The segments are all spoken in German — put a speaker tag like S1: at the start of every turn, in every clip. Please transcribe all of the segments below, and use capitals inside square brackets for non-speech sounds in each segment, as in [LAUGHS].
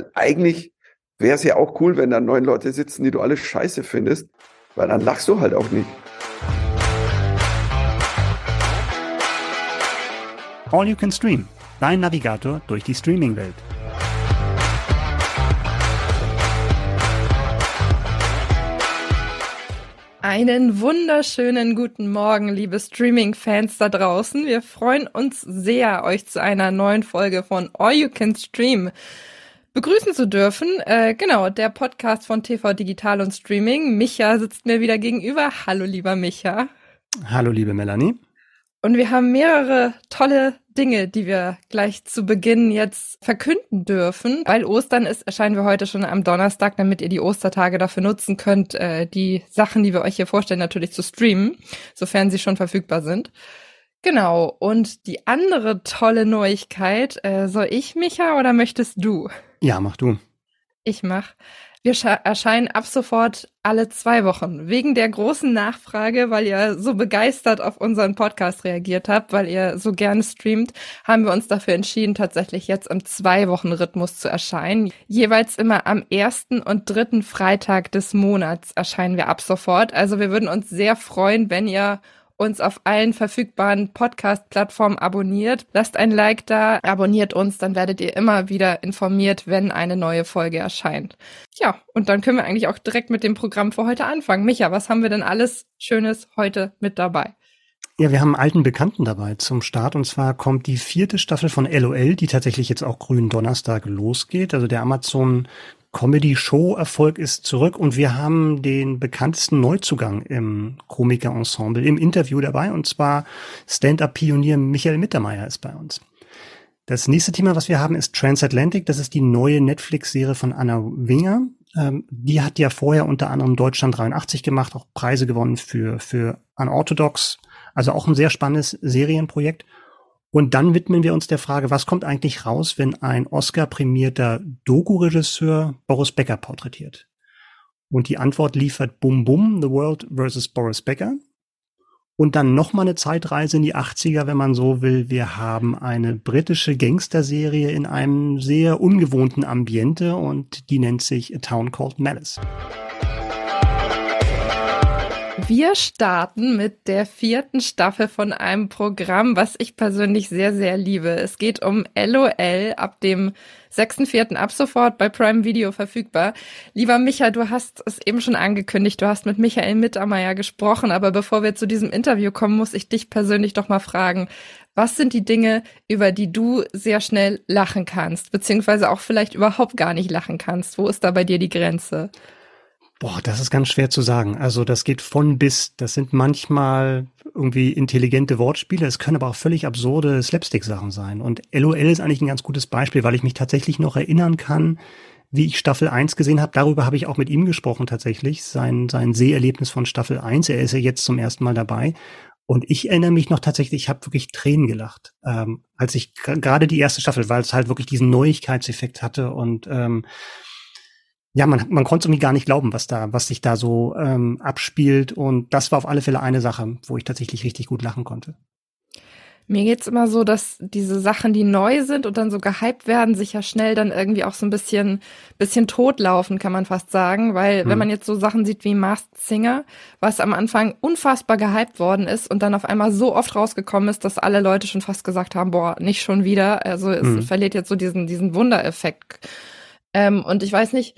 S1: weil eigentlich wäre es ja auch cool, wenn da neun Leute sitzen, die du alle scheiße findest, weil dann lachst du halt auch nicht.
S2: All You Can Stream, dein Navigator durch die Streaming-Welt.
S3: Einen wunderschönen guten Morgen, liebe Streaming-Fans da draußen. Wir freuen uns sehr, euch zu einer neuen Folge von All You Can Stream begrüßen zu dürfen. Äh, genau, der Podcast von TV Digital und Streaming. Micha sitzt mir wieder gegenüber. Hallo, lieber Micha.
S2: Hallo, liebe Melanie.
S3: Und wir haben mehrere tolle Dinge, die wir gleich zu Beginn jetzt verkünden dürfen. Weil Ostern ist, erscheinen wir heute schon am Donnerstag, damit ihr die Ostertage dafür nutzen könnt, äh, die Sachen, die wir euch hier vorstellen, natürlich zu streamen, sofern sie schon verfügbar sind. Genau. Und die andere tolle Neuigkeit, äh, soll ich, Micha, oder möchtest du?
S2: Ja, mach du.
S3: Ich mach. Wir erscheinen ab sofort alle zwei Wochen. Wegen der großen Nachfrage, weil ihr so begeistert auf unseren Podcast reagiert habt, weil ihr so gerne streamt, haben wir uns dafür entschieden, tatsächlich jetzt im Zwei-Wochen-Rhythmus zu erscheinen. Jeweils immer am ersten und dritten Freitag des Monats erscheinen wir ab sofort. Also wir würden uns sehr freuen, wenn ihr uns auf allen verfügbaren Podcast-Plattformen abonniert. Lasst ein Like da, abonniert uns, dann werdet ihr immer wieder informiert, wenn eine neue Folge erscheint. Ja, und dann können wir eigentlich auch direkt mit dem Programm für heute anfangen. Micha, was haben wir denn alles Schönes heute mit dabei?
S2: Ja, wir haben einen alten Bekannten dabei zum Start und zwar kommt die vierte Staffel von LOL, die tatsächlich jetzt auch grünen Donnerstag losgeht. Also der Amazon Comedy-Show-Erfolg ist zurück und wir haben den bekanntesten Neuzugang im Komiker-Ensemble im Interview dabei und zwar Stand-Up-Pionier Michael Mittermeier ist bei uns. Das nächste Thema, was wir haben, ist Transatlantic. Das ist die neue Netflix-Serie von Anna Winger. Ähm, die hat ja vorher unter anderem Deutschland 83 gemacht, auch Preise gewonnen für, für Unorthodox. Also auch ein sehr spannendes Serienprojekt. Und dann widmen wir uns der Frage, was kommt eigentlich raus, wenn ein Oscar-prämierter Doku-Regisseur Boris Becker porträtiert? Und die Antwort liefert Bum Bum, The World vs. Boris Becker. Und dann nochmal eine Zeitreise in die 80er, wenn man so will. Wir haben eine britische Gangsterserie in einem sehr ungewohnten Ambiente und die nennt sich A Town Called Malice.
S3: Wir starten mit der vierten Staffel von einem Programm, was ich persönlich sehr, sehr liebe. Es geht um LOL ab dem 6.4. ab sofort bei Prime Video verfügbar. Lieber Micha, du hast es eben schon angekündigt, du hast mit Michael Mittermeier gesprochen, aber bevor wir zu diesem Interview kommen, muss ich dich persönlich doch mal fragen, was sind die Dinge, über die du sehr schnell lachen kannst, beziehungsweise auch vielleicht überhaupt gar nicht lachen kannst? Wo ist da bei dir die Grenze?
S2: Boah, das ist ganz schwer zu sagen. Also das geht von bis. Das sind manchmal irgendwie intelligente Wortspiele. Es können aber auch völlig absurde Slapstick-Sachen sein. Und LOL ist eigentlich ein ganz gutes Beispiel, weil ich mich tatsächlich noch erinnern kann, wie ich Staffel 1 gesehen habe. Darüber habe ich auch mit ihm gesprochen tatsächlich. Sein, sein Seherlebnis von Staffel 1. Er ist ja jetzt zum ersten Mal dabei. Und ich erinnere mich noch tatsächlich, ich habe wirklich Tränen gelacht, ähm, als ich gerade die erste Staffel, weil es halt wirklich diesen Neuigkeitseffekt hatte und ähm, ja, man, man konnte irgendwie gar nicht glauben, was da, was sich da so ähm, abspielt. Und das war auf alle Fälle eine Sache, wo ich tatsächlich richtig gut lachen konnte.
S3: Mir geht's immer so, dass diese Sachen, die neu sind und dann so gehypt werden, sich ja schnell dann irgendwie auch so ein bisschen, bisschen totlaufen, kann man fast sagen. Weil hm. wenn man jetzt so Sachen sieht wie Masked Singer, was am Anfang unfassbar gehypt worden ist und dann auf einmal so oft rausgekommen ist, dass alle Leute schon fast gesagt haben, boah, nicht schon wieder. Also es hm. verliert jetzt so diesen, diesen Wundereffekt. Ähm, und ich weiß nicht,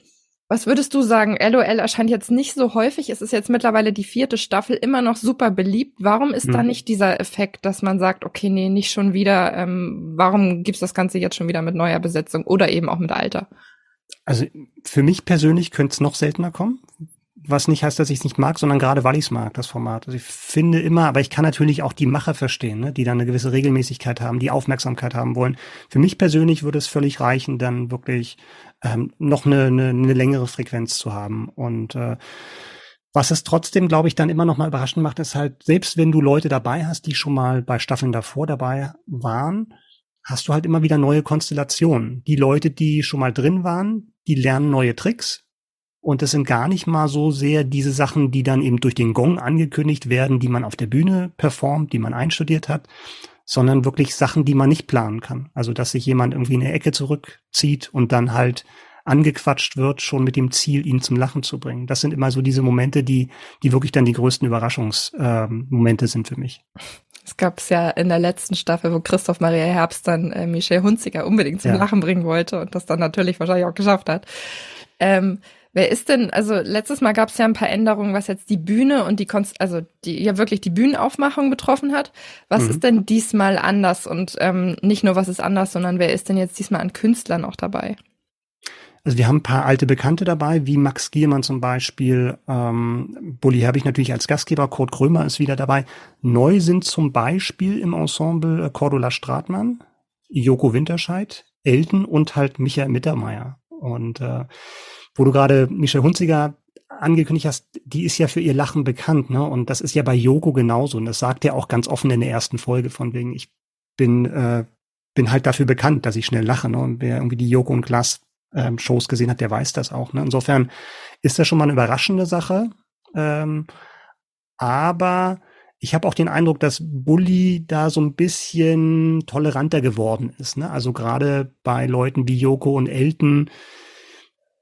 S3: was würdest du sagen? LOL erscheint jetzt nicht so häufig. Es ist jetzt mittlerweile die vierte Staffel immer noch super beliebt. Warum ist hm. da nicht dieser Effekt, dass man sagt, okay, nee, nicht schon wieder? Ähm, warum gibt's das Ganze jetzt schon wieder mit neuer Besetzung oder eben auch mit Alter?
S2: Also für mich persönlich könnte es noch seltener kommen, was nicht heißt, dass ich es nicht mag, sondern gerade weil ich es mag, das Format. Also ich finde immer, aber ich kann natürlich auch die Macher verstehen, ne, die dann eine gewisse Regelmäßigkeit haben, die Aufmerksamkeit haben wollen. Für mich persönlich würde es völlig reichen, dann wirklich ähm, noch eine, eine, eine längere Frequenz zu haben. Und äh, was es trotzdem, glaube ich, dann immer noch mal überraschend macht, ist halt, selbst wenn du Leute dabei hast, die schon mal bei Staffeln davor dabei waren, hast du halt immer wieder neue Konstellationen. Die Leute, die schon mal drin waren, die lernen neue Tricks, und das sind gar nicht mal so sehr diese Sachen, die dann eben durch den Gong angekündigt werden, die man auf der Bühne performt, die man einstudiert hat, sondern wirklich Sachen, die man nicht planen kann. Also, dass sich jemand irgendwie in eine Ecke zurückzieht und dann halt angequatscht wird, schon mit dem Ziel, ihn zum Lachen zu bringen. Das sind immer so diese Momente, die, die wirklich dann die größten Überraschungsmomente ähm, sind für mich.
S3: Es gab es ja in der letzten Staffel, wo Christoph Maria Herbst dann äh, Michelle Hunziker unbedingt zum ja. Lachen bringen wollte und das dann natürlich wahrscheinlich auch geschafft hat. Ähm, wer ist denn, also letztes Mal gab es ja ein paar Änderungen, was jetzt die Bühne und die, Konst also die ja wirklich die Bühnenaufmachung betroffen hat. Was mhm. ist denn diesmal anders? Und ähm, nicht nur was ist anders, sondern wer ist denn jetzt diesmal an Künstlern auch dabei?
S2: Also wir haben ein paar alte Bekannte dabei, wie Max Giermann zum Beispiel, ähm, Bulli Herbig natürlich als Gastgeber, Kurt Krömer ist wieder dabei. Neu sind zum Beispiel im Ensemble Cordula Stratmann, Joko Winterscheid, Elton und halt Michael Mittermeier. Und äh, wo du gerade Michelle Hunziger angekündigt hast, die ist ja für ihr Lachen bekannt, ne? Und das ist ja bei Joko genauso. Und das sagt er auch ganz offen in der ersten Folge, von wegen, ich bin, äh, bin halt dafür bekannt, dass ich schnell lache. Ne? Und wer irgendwie die Joko und Glas ähm, Shows gesehen hat, der weiß das auch. Ne? Insofern ist das schon mal eine überraschende Sache. Ähm, aber ich habe auch den Eindruck, dass Bully da so ein bisschen toleranter geworden ist. Ne? Also gerade bei Leuten wie Joko und Elton,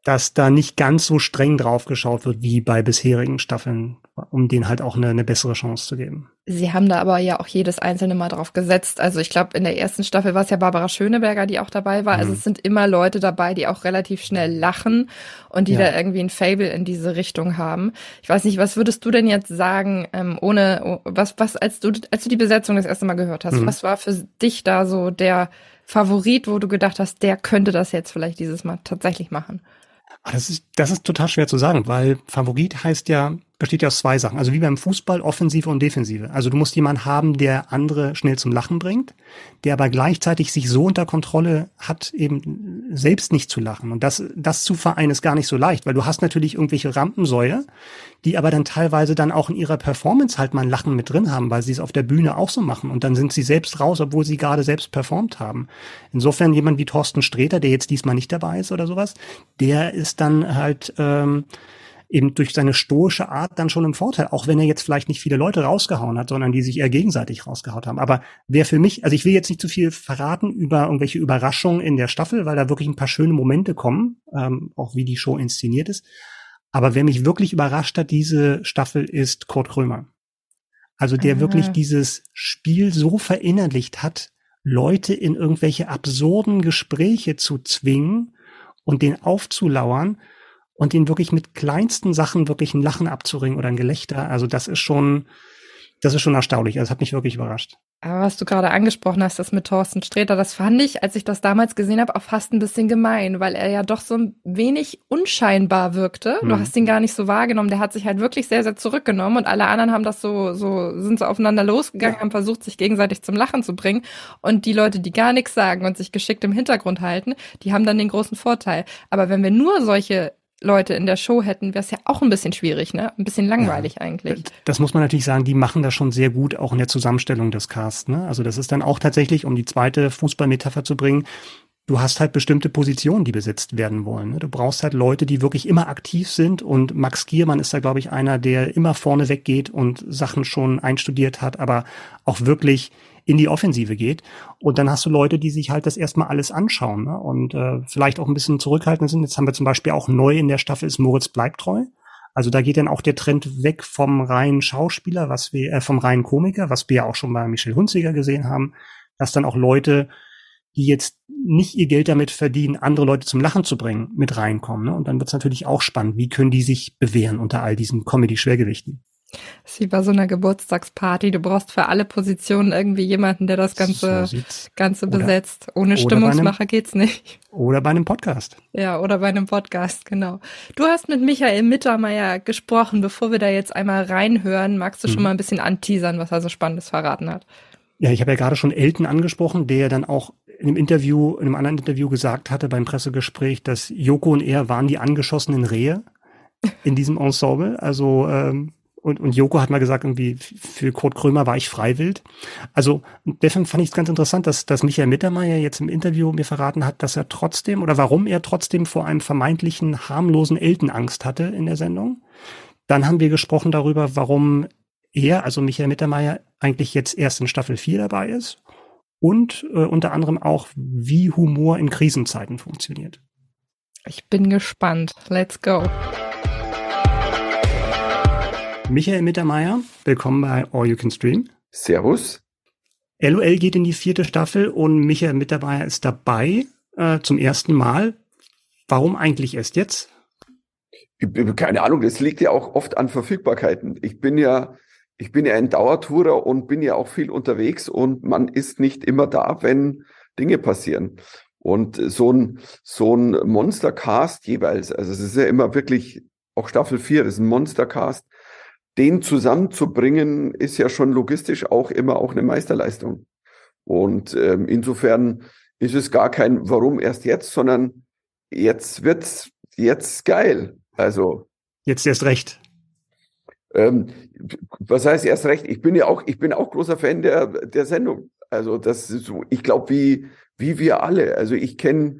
S2: dass da nicht ganz so streng drauf geschaut wird wie bei bisherigen Staffeln, um denen halt auch eine, eine bessere Chance zu geben.
S3: Sie haben da aber ja auch jedes einzelne Mal drauf gesetzt. Also ich glaube, in der ersten Staffel war es ja Barbara Schöneberger, die auch dabei war. Also mhm. Also es sind immer Leute dabei, die auch relativ schnell lachen und die ja. da irgendwie ein Fable in diese Richtung haben. Ich weiß nicht, was würdest du denn jetzt sagen, ähm, ohne oh, was, was, als du, als du die Besetzung das erste Mal gehört hast, mhm. was war für dich da so der Favorit, wo du gedacht hast, der könnte das jetzt vielleicht dieses Mal tatsächlich machen?
S2: Ah, das ist, das ist total schwer zu sagen, weil Favorit heißt ja, besteht ja aus zwei Sachen. Also wie beim Fußball, Offensive und Defensive. Also du musst jemanden haben, der andere schnell zum Lachen bringt, der aber gleichzeitig sich so unter Kontrolle hat, eben selbst nicht zu lachen. Und das, das zu vereinen ist gar nicht so leicht, weil du hast natürlich irgendwelche Rampensäue, die aber dann teilweise dann auch in ihrer Performance halt mal ein Lachen mit drin haben, weil sie es auf der Bühne auch so machen. Und dann sind sie selbst raus, obwohl sie gerade selbst performt haben. Insofern jemand wie Thorsten Sträter, der jetzt diesmal nicht dabei ist oder sowas, der ist dann halt, ähm, eben durch seine stoische Art dann schon im Vorteil, auch wenn er jetzt vielleicht nicht viele Leute rausgehauen hat, sondern die sich eher gegenseitig rausgehaut haben. Aber wer für mich, also ich will jetzt nicht zu viel verraten über irgendwelche Überraschungen in der Staffel, weil da wirklich ein paar schöne Momente kommen, ähm, auch wie die Show inszeniert ist. Aber wer mich wirklich überrascht hat, diese Staffel ist Kurt Krömer. Also der Aha. wirklich dieses Spiel so verinnerlicht hat, Leute in irgendwelche absurden Gespräche zu zwingen und den aufzulauern und ihn wirklich mit kleinsten Sachen wirklich ein Lachen abzuringen oder ein Gelächter. Also das ist schon, das ist schon erstaunlich. Also das hat mich wirklich überrascht.
S3: Aber was du gerade angesprochen hast, das mit Thorsten Sträter, das fand ich, als ich das damals gesehen habe, auch fast ein bisschen gemein, weil er ja doch so ein wenig unscheinbar wirkte. Du mhm. hast ihn gar nicht so wahrgenommen. Der hat sich halt wirklich sehr, sehr zurückgenommen und alle anderen haben das so, so, sind so aufeinander losgegangen, ja. haben versucht, sich gegenseitig zum Lachen zu bringen. Und die Leute, die gar nichts sagen und sich geschickt im Hintergrund halten, die haben dann den großen Vorteil. Aber wenn wir nur solche Leute in der Show hätten, wäre es ja auch ein bisschen schwierig, ne? Ein bisschen langweilig ja, eigentlich.
S2: Das muss man natürlich sagen, die machen das schon sehr gut, auch in der Zusammenstellung des Casts. Ne? Also das ist dann auch tatsächlich, um die zweite Fußballmetapher zu bringen, du hast halt bestimmte Positionen, die besetzt werden wollen. Ne? Du brauchst halt Leute, die wirklich immer aktiv sind und Max Giermann ist da, glaube ich, einer, der immer vorne weggeht und Sachen schon einstudiert hat, aber auch wirklich in die Offensive geht. Und dann hast du Leute, die sich halt das erstmal alles anschauen ne? und äh, vielleicht auch ein bisschen zurückhaltend sind. Jetzt haben wir zum Beispiel auch neu in der Staffel ist Moritz bleibt treu. Also da geht dann auch der Trend weg vom reinen Schauspieler, was wir, äh, vom reinen Komiker, was wir ja auch schon bei Michel Hunziger gesehen haben, dass dann auch Leute, die jetzt nicht ihr Geld damit verdienen, andere Leute zum Lachen zu bringen, mit reinkommen. Ne? Und dann wird es natürlich auch spannend, wie können die sich bewähren unter all diesen Comedy-Schwergewichten.
S3: Das ist wie bei so einer Geburtstagsparty. Du brauchst für alle Positionen irgendwie jemanden, der das Ganze, so Ganze oder, besetzt. Ohne Stimmungsmacher einem, geht's nicht.
S2: Oder bei einem Podcast.
S3: Ja, oder bei einem Podcast, genau. Du hast mit Michael Mittermeier gesprochen. Bevor wir da jetzt einmal reinhören, magst du hm. schon mhm. mal ein bisschen anteasern, was er so Spannendes verraten hat?
S2: Ja, ich habe ja gerade schon Elton angesprochen, der dann auch in einem Interview, in einem anderen Interview gesagt hatte beim Pressegespräch, dass Joko und er waren die angeschossenen Rehe in diesem Ensemble. Also ähm, und, und Joko hat mal gesagt, irgendwie für Kurt Krömer war ich freiwillig. Also deswegen fand ich es ganz interessant, dass, dass Michael Mittermeier jetzt im Interview mir verraten hat, dass er trotzdem oder warum er trotzdem vor einem vermeintlichen harmlosen Elten Angst hatte in der Sendung. Dann haben wir gesprochen darüber, warum er, also Michael Mittermeier, eigentlich jetzt erst in Staffel 4 dabei ist und äh, unter anderem auch, wie Humor in Krisenzeiten funktioniert.
S3: Ich bin gespannt. Let's go.
S2: Michael Mittermeier, willkommen bei All You Can Stream.
S1: Servus.
S2: LOL geht in die vierte Staffel und Michael Mittermeier ist dabei äh, zum ersten Mal. Warum eigentlich erst jetzt?
S1: Keine Ahnung, das liegt ja auch oft an Verfügbarkeiten. Ich bin ja, ich bin ja ein Dauertourer und bin ja auch viel unterwegs und man ist nicht immer da, wenn Dinge passieren. Und so ein, so ein Monstercast jeweils, also es ist ja immer wirklich, auch Staffel 4, das ist ein Monstercast, den zusammenzubringen, ist ja schon logistisch auch immer auch eine Meisterleistung. Und ähm, insofern ist es gar kein Warum erst jetzt, sondern jetzt wird's jetzt geil. Also
S2: jetzt erst recht.
S1: Ähm, was heißt erst recht? Ich bin ja auch, ich bin auch großer Fan der der Sendung. Also das ist so, ich glaube, wie wie wir alle. Also ich kenne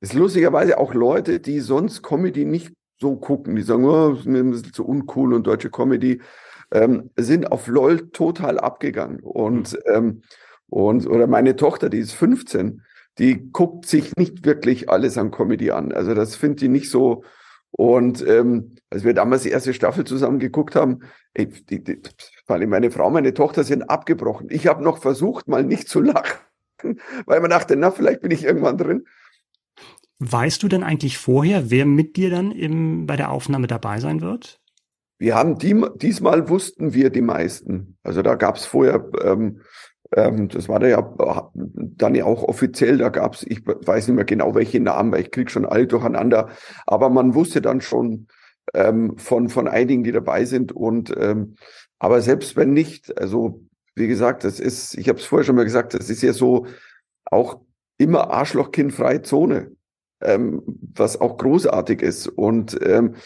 S1: es lustigerweise auch Leute, die sonst Comedy nicht so gucken. Die sagen, oh, das ist so uncool und deutsche Comedy ähm, sind auf LOL total abgegangen. Und, mhm. ähm, und oder meine Tochter, die ist 15, die guckt sich nicht wirklich alles an Comedy an. Also das findet die nicht so. Und ähm, als wir damals die erste Staffel zusammen geguckt haben, ey, die, die, meine Frau, meine Tochter sind abgebrochen. Ich habe noch versucht, mal nicht zu lachen, [LAUGHS] weil man dachte, na, vielleicht bin ich irgendwann drin.
S2: Weißt du denn eigentlich vorher, wer mit dir dann im, bei der Aufnahme dabei sein wird?
S1: Wir haben die, diesmal wussten wir die meisten. Also da gab es vorher ähm, ähm, das war da ja dann ja auch offiziell, da gab es, ich weiß nicht mehr genau welche Namen, weil ich krieg schon alle durcheinander, aber man wusste dann schon ähm, von, von einigen, die dabei sind. Und ähm, aber selbst wenn nicht, also wie gesagt, das ist, ich habe es vorher schon mal gesagt, das ist ja so auch immer Arschlochkindfreie Zone, ähm, was auch großartig ist. Und ähm,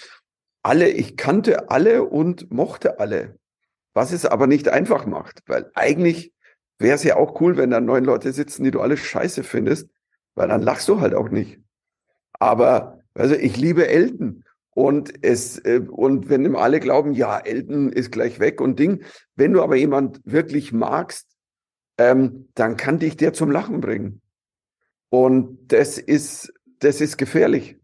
S1: alle, ich kannte alle und mochte alle, was es aber nicht einfach macht, weil eigentlich wäre es ja auch cool, wenn da neun Leute sitzen, die du alle scheiße findest, weil dann lachst du halt auch nicht. Aber also ich liebe Elton und es äh, und wenn immer alle glauben, ja, Elton ist gleich weg und Ding, wenn du aber jemand wirklich magst, ähm, dann kann dich der zum Lachen bringen. Und das ist das ist gefährlich.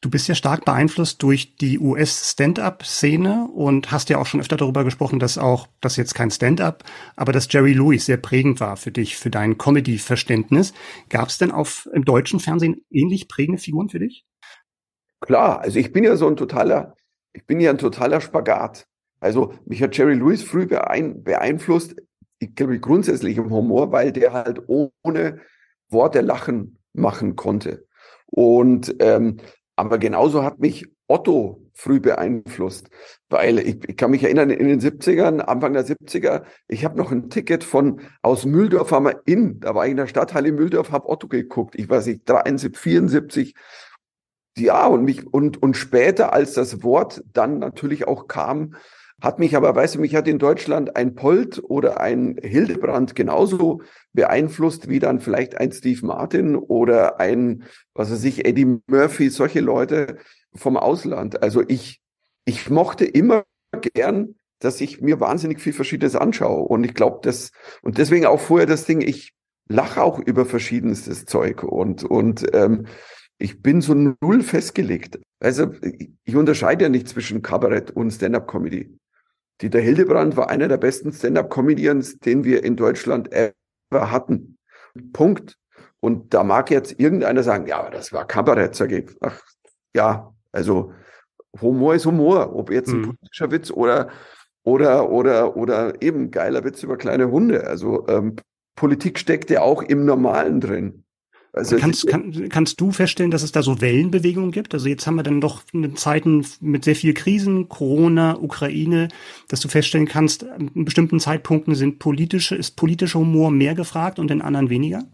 S2: Du bist ja stark beeinflusst durch die US-Stand-up-Szene und hast ja auch schon öfter darüber gesprochen, dass auch, das jetzt kein Stand-up, aber dass Jerry Lewis sehr prägend war für dich, für dein Comedy-Verständnis. Gab es denn auf im deutschen Fernsehen ähnlich prägende Figuren für dich?
S1: Klar, also ich bin ja so ein totaler, ich bin ja ein totaler Spagat. Also mich hat Jerry Lewis früh beeinflusst, ich glaube grundsätzlich im Humor, weil der halt ohne Worte lachen machen konnte. Und ähm, aber genauso hat mich Otto früh beeinflusst, weil ich, ich kann mich erinnern, in den 70ern, Anfang der 70er, ich habe noch ein Ticket von aus Mühldorf haben wir in, da war ich in der Stadthalle Mühldorf, habe Otto geguckt, ich weiß nicht, 73, 74, ja, und mich, und, und später, als das Wort dann natürlich auch kam, hat mich aber, weißt du, mich hat in Deutschland ein Polt oder ein Hildebrand genauso beeinflusst wie dann vielleicht ein Steve Martin oder ein, was weiß ich, Eddie Murphy, solche Leute vom Ausland. Also ich, ich mochte immer gern, dass ich mir wahnsinnig viel Verschiedenes anschaue. Und ich glaube, das, und deswegen auch vorher das Ding, ich lache auch über verschiedenstes Zeug und, und ähm, ich bin so null festgelegt. Also ich unterscheide ja nicht zwischen Kabarett und Stand-up-Comedy. Dieter Hildebrand war einer der besten Stand-up-Comedians, den wir in Deutschland ever hatten. Punkt. Und da mag jetzt irgendeiner sagen, ja, das war Kabarett, sage ich. Ach, ja, also Humor ist Humor, ob jetzt ein mhm. politischer Witz oder oder oder oder eben geiler Witz über kleine Hunde. Also ähm, Politik steckt ja auch im Normalen drin.
S2: Also kannst, kann, kannst du feststellen, dass es da so Wellenbewegungen gibt? Also jetzt haben wir dann doch Zeiten mit sehr viel Krisen, Corona, Ukraine, dass du feststellen kannst, in bestimmten Zeitpunkten sind politische, ist politischer Humor mehr gefragt und in anderen weniger?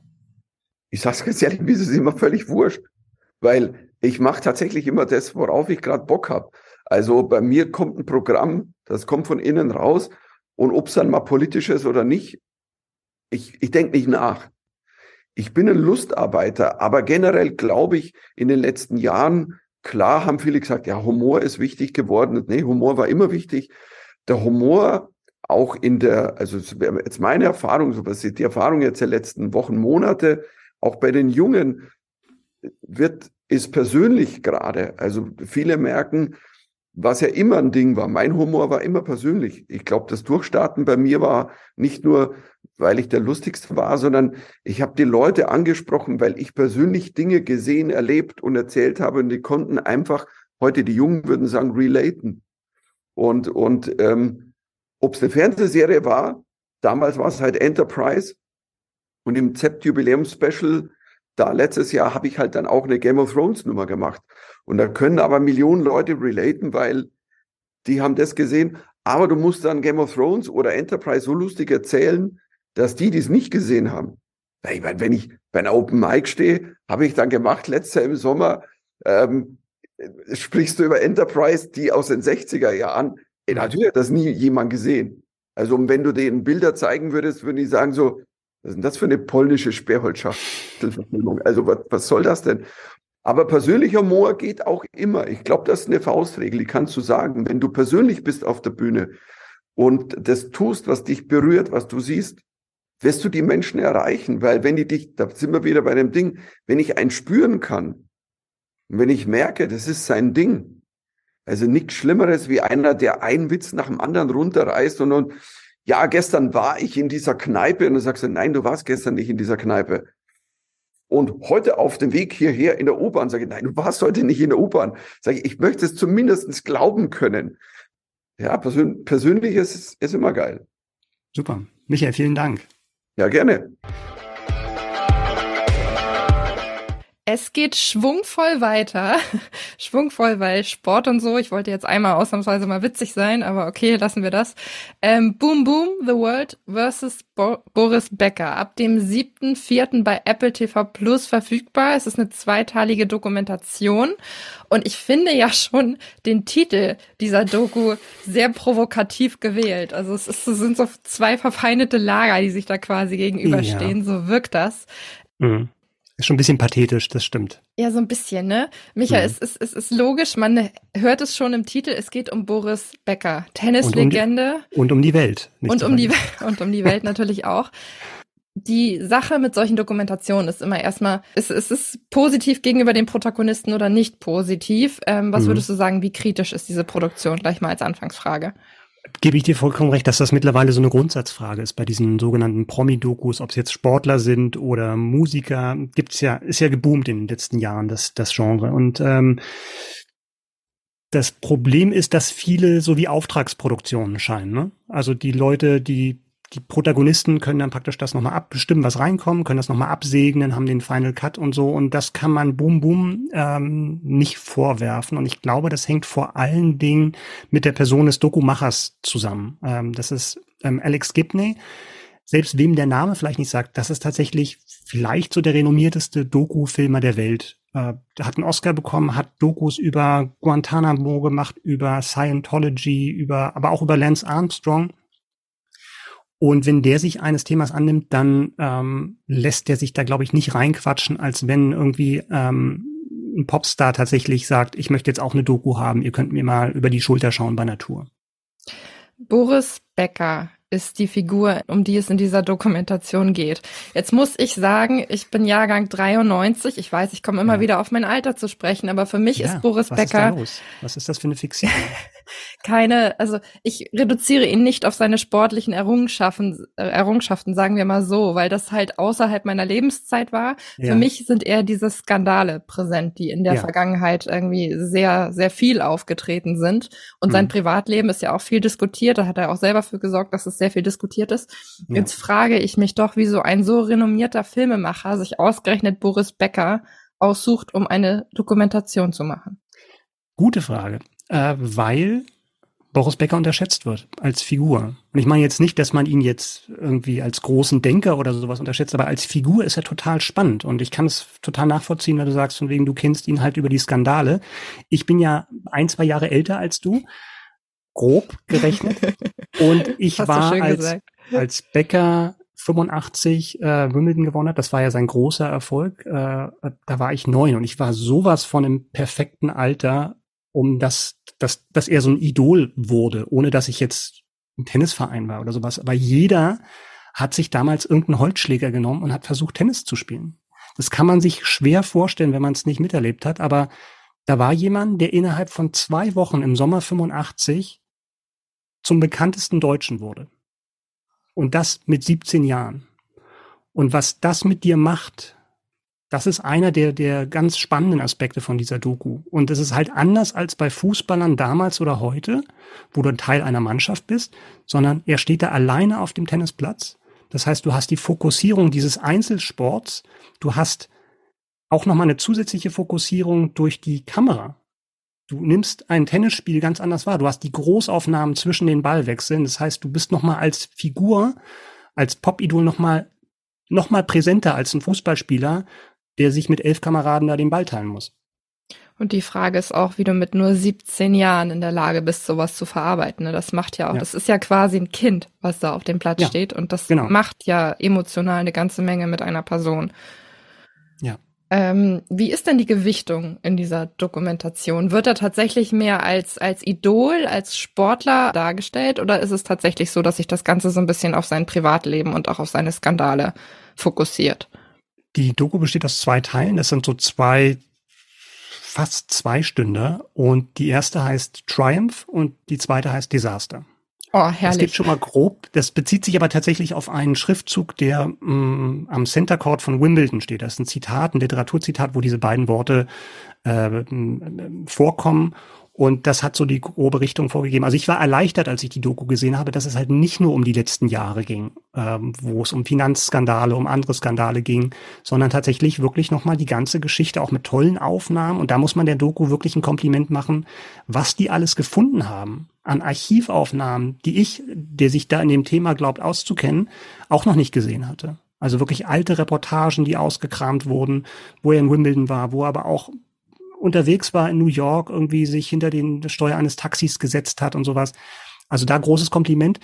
S1: Ich sag's ganz ehrlich, mir ist es immer völlig wurscht, weil ich mache tatsächlich immer das, worauf ich gerade Bock habe. Also bei mir kommt ein Programm, das kommt von innen raus und ob es dann mal politisch ist oder nicht, ich, ich denke nicht nach. Ich bin ein Lustarbeiter, aber generell glaube ich, in den letzten Jahren, klar haben viele gesagt, ja, Humor ist wichtig geworden. Nee, Humor war immer wichtig. Der Humor auch in der, also jetzt meine Erfahrung, so was ist die Erfahrung jetzt der letzten Wochen, Monate, auch bei den Jungen, wird, ist persönlich gerade. Also viele merken, was ja immer ein Ding war. Mein Humor war immer persönlich. Ich glaube, das Durchstarten bei mir war nicht nur, weil ich der lustigste war, sondern ich habe die Leute angesprochen, weil ich persönlich Dinge gesehen, erlebt und erzählt habe und die konnten einfach, heute die Jungen würden sagen, relaten. Und, und ähm, ob es eine Fernsehserie war, damals war es halt Enterprise und im ZEP-Jubiläum-Special da letztes Jahr habe ich halt dann auch eine Game of Thrones Nummer gemacht. Und da können aber Millionen Leute relaten, weil die haben das gesehen. Aber du musst dann Game of Thrones oder Enterprise so lustig erzählen, dass die, die es nicht gesehen haben. Ich meine, wenn ich bei einer Open Mic stehe, habe ich dann gemacht, letztes Jahr im Sommer, ähm, sprichst du über Enterprise, die aus den 60er Jahren. Ey, natürlich hat das nie jemand gesehen. Also, wenn du denen Bilder zeigen würdest, würden die sagen so, was ist denn das für eine polnische Sperrholzschachtelverfilmung? [LAUGHS] Also, was, was soll das denn? Aber persönlicher Humor geht auch immer. Ich glaube, das ist eine Faustregel, die kannst du sagen. Wenn du persönlich bist auf der Bühne und das tust, was dich berührt, was du siehst, wirst du die Menschen erreichen. Weil wenn die dich, da sind wir wieder bei dem Ding, wenn ich einen spüren kann, und wenn ich merke, das ist sein Ding, also nichts Schlimmeres wie einer, der einen Witz nach dem anderen runterreißt und, und ja, gestern war ich in dieser Kneipe und du sagst, nein, du warst gestern nicht in dieser Kneipe. Und heute auf dem Weg hierher in der U-Bahn sage ich, nein, du warst heute nicht in der U-Bahn. Sage ich, ich möchte es zumindest glauben können. Ja, persön persönlich ist es immer geil.
S2: Super. Michael, vielen Dank.
S1: Ja, gerne.
S3: Es geht schwungvoll weiter. [LAUGHS] schwungvoll, weil Sport und so. Ich wollte jetzt einmal ausnahmsweise mal witzig sein, aber okay, lassen wir das. Ähm, Boom Boom, The World versus Bo Boris Becker. Ab dem 7.4. bei Apple TV Plus verfügbar. Es ist eine zweiteilige Dokumentation. Und ich finde ja schon den Titel dieser Doku sehr provokativ gewählt. Also es, ist, es sind so zwei verfeindete Lager, die sich da quasi gegenüberstehen. Ja. So wirkt das. Mhm.
S2: Ist schon ein bisschen pathetisch, das stimmt.
S3: Ja, so ein bisschen, ne? Micha, mhm. es, ist, es ist logisch, man hört es schon im Titel, es geht um Boris Becker, Tennislegende.
S2: Und, um und um die Welt.
S3: Und um die, [LAUGHS] und um die Welt natürlich auch. Die Sache mit solchen Dokumentationen ist immer erstmal, ist, ist es positiv gegenüber dem Protagonisten oder nicht positiv? Ähm, was mhm. würdest du sagen, wie kritisch ist diese Produktion? Gleich mal als Anfangsfrage
S2: gebe ich dir vollkommen recht, dass das mittlerweile so eine Grundsatzfrage ist bei diesen sogenannten Promi-Dokus, ob es jetzt Sportler sind oder Musiker, gibt's ja, ist ja geboomt in den letzten Jahren, das, das Genre. Und ähm, das Problem ist, dass viele so wie Auftragsproduktionen scheinen. Ne? Also die Leute, die die Protagonisten können dann praktisch das nochmal abbestimmen, was reinkommt, können das nochmal absegnen, haben den Final Cut und so. Und das kann man Boom Boom ähm, nicht vorwerfen. Und ich glaube, das hängt vor allen Dingen mit der Person des Dokumachers zusammen. Ähm, das ist ähm, Alex Gibney. Selbst wem der Name vielleicht nicht sagt, das ist tatsächlich vielleicht so der renommierteste Doku-Filmer der Welt. Äh, hat einen Oscar bekommen, hat Dokus über Guantanamo gemacht, über Scientology, über, aber auch über Lance Armstrong. Und wenn der sich eines Themas annimmt, dann ähm, lässt der sich da, glaube ich, nicht reinquatschen, als wenn irgendwie ähm, ein Popstar tatsächlich sagt, ich möchte jetzt auch eine Doku haben, ihr könnt mir mal über die Schulter schauen bei Natur.
S3: Boris Becker ist die Figur, um die es in dieser Dokumentation geht. Jetzt muss ich sagen, ich bin Jahrgang 93. Ich weiß, ich komme immer ja. wieder auf mein Alter zu sprechen, aber für mich ja, ist Boris was Becker.
S2: Ist? Was ist das für eine Fiktion? [LAUGHS]
S3: keine, also ich reduziere ihn nicht auf seine sportlichen Errungenschaften, äh, Errungenschaften, sagen wir mal so, weil das halt außerhalb meiner Lebenszeit war. Ja. Für mich sind eher diese Skandale präsent, die in der ja. Vergangenheit irgendwie sehr, sehr viel aufgetreten sind. Und mhm. sein Privatleben ist ja auch viel diskutiert. Da hat er auch selber für gesorgt, dass es sehr viel diskutiert ist. Ja. Jetzt frage ich mich doch, wieso ein so renommierter Filmemacher sich ausgerechnet Boris Becker aussucht, um eine Dokumentation zu machen.
S2: Gute Frage äh, weil Boris Becker unterschätzt wird als Figur. Und ich meine jetzt nicht, dass man ihn jetzt irgendwie als großen Denker oder sowas unterschätzt, aber als Figur ist er total spannend. Und ich kann es total nachvollziehen, wenn du sagst, von wegen, du kennst ihn halt über die Skandale. Ich bin ja ein, zwei Jahre älter als du, grob gerechnet. [LAUGHS] Und ich Hast war als, als Becker 85 äh, Wimbledon gewonnen hat, das war ja sein großer Erfolg, äh, da war ich neun und ich war sowas von im perfekten Alter, um das, dass, dass er so ein Idol wurde, ohne dass ich jetzt ein Tennisverein war oder sowas. Aber jeder hat sich damals irgendeinen Holzschläger genommen und hat versucht, Tennis zu spielen. Das kann man sich schwer vorstellen, wenn man es nicht miterlebt hat, aber da war jemand, der innerhalb von zwei Wochen im Sommer 85 zum bekanntesten Deutschen wurde. Und das mit 17 Jahren. Und was das mit dir macht, das ist einer der, der ganz spannenden Aspekte von dieser Doku. Und es ist halt anders als bei Fußballern damals oder heute, wo du Teil einer Mannschaft bist, sondern er steht da alleine auf dem Tennisplatz. Das heißt, du hast die Fokussierung dieses Einzelsports, du hast auch nochmal eine zusätzliche Fokussierung durch die Kamera. Du nimmst ein Tennisspiel ganz anders wahr. Du hast die Großaufnahmen zwischen den Ballwechseln. Das heißt, du bist nochmal als Figur, als Popidol nochmal noch mal präsenter als ein Fußballspieler, der sich mit elf Kameraden da den Ball teilen muss.
S3: Und die Frage ist auch, wie du mit nur 17 Jahren in der Lage bist, sowas zu verarbeiten. Ne? Das macht ja auch, ja. das ist ja quasi ein Kind, was da auf dem Platz ja, steht. Und das genau. macht ja emotional eine ganze Menge mit einer Person.
S2: Ja.
S3: Ähm, wie ist denn die Gewichtung in dieser Dokumentation? Wird er tatsächlich mehr als, als Idol, als Sportler dargestellt oder ist es tatsächlich so, dass sich das Ganze so ein bisschen auf sein Privatleben und auch auf seine Skandale fokussiert?
S2: Die Doku besteht aus zwei Teilen. Das sind so zwei, fast zwei Stünder. Und die erste heißt Triumph und die zweite heißt Disaster.
S3: Oh, herrlich. Das
S2: geht schon mal grob. Das bezieht sich aber tatsächlich auf einen Schriftzug, der mh, mm, am Center Court von Wimbledon steht. Das ist ein Zitat, ein Literaturzitat, wo diese beiden Worte äh, vorkommen. Und das hat so die grobe Richtung vorgegeben. Also ich war erleichtert, als ich die Doku gesehen habe, dass es halt nicht nur um die letzten Jahre ging, ähm, wo es um Finanzskandale, um andere Skandale ging, sondern tatsächlich wirklich nochmal die ganze Geschichte auch mit tollen Aufnahmen. Und da muss man der Doku wirklich ein Kompliment machen, was die alles gefunden haben an Archivaufnahmen, die ich, der sich da in dem Thema glaubt auszukennen, auch noch nicht gesehen hatte. Also wirklich alte Reportagen, die ausgekramt wurden, wo er in Wimbledon war, wo er aber auch unterwegs war in New York, irgendwie sich hinter den Steuer eines Taxis gesetzt hat und sowas. Also da großes Kompliment.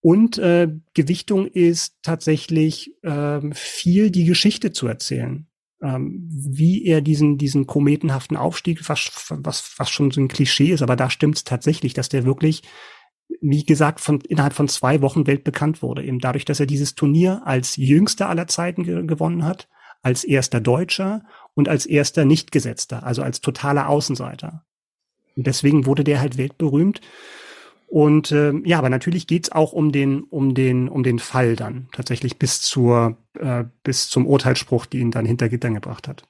S2: Und äh, Gewichtung ist tatsächlich äh, viel die Geschichte zu erzählen. Ähm, wie er diesen, diesen kometenhaften Aufstieg, was, was, was schon so ein Klischee ist, aber da stimmt es tatsächlich, dass der wirklich, wie gesagt, von, innerhalb von zwei Wochen weltbekannt wurde. Eben dadurch, dass er dieses Turnier als jüngster aller Zeiten ge gewonnen hat, als erster Deutscher und als erster Nichtgesetzter, also als totaler Außenseiter. Und deswegen wurde der halt weltberühmt. Und äh, ja, aber natürlich geht's auch um den, um den, um den Fall dann tatsächlich bis zur, äh, bis zum Urteilsspruch, die ihn dann hinter Gittern gebracht hat.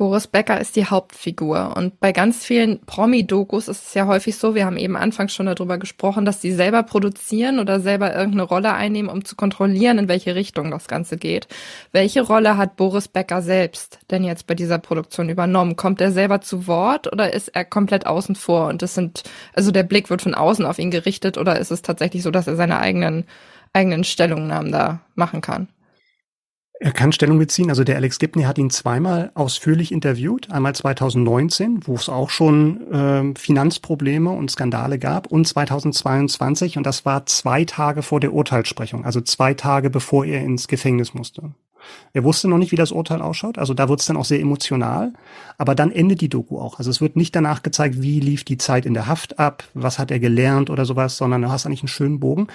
S3: Boris Becker ist die Hauptfigur. Und bei ganz vielen Promi-Dokus ist es ja häufig so, wir haben eben anfangs schon darüber gesprochen, dass die selber produzieren oder selber irgendeine Rolle einnehmen, um zu kontrollieren, in welche Richtung das Ganze geht. Welche Rolle hat Boris Becker selbst denn jetzt bei dieser Produktion übernommen? Kommt er selber zu Wort oder ist er komplett außen vor? Und das sind, also der Blick wird von außen auf ihn gerichtet oder ist es tatsächlich so, dass er seine eigenen, eigenen Stellungnahmen da machen kann?
S2: Er kann Stellung beziehen. Also der Alex Gibney hat ihn zweimal ausführlich interviewt. Einmal 2019, wo es auch schon äh, Finanzprobleme und Skandale gab, und 2022. Und das war zwei Tage vor der Urteilssprechung, also zwei Tage bevor er ins Gefängnis musste. Er wusste noch nicht, wie das Urteil ausschaut. Also da wird es dann auch sehr emotional. Aber dann endet die Doku auch. Also es wird nicht danach gezeigt, wie lief die Zeit in der Haft ab, was hat er gelernt oder sowas, sondern du hast eigentlich einen schönen Bogen.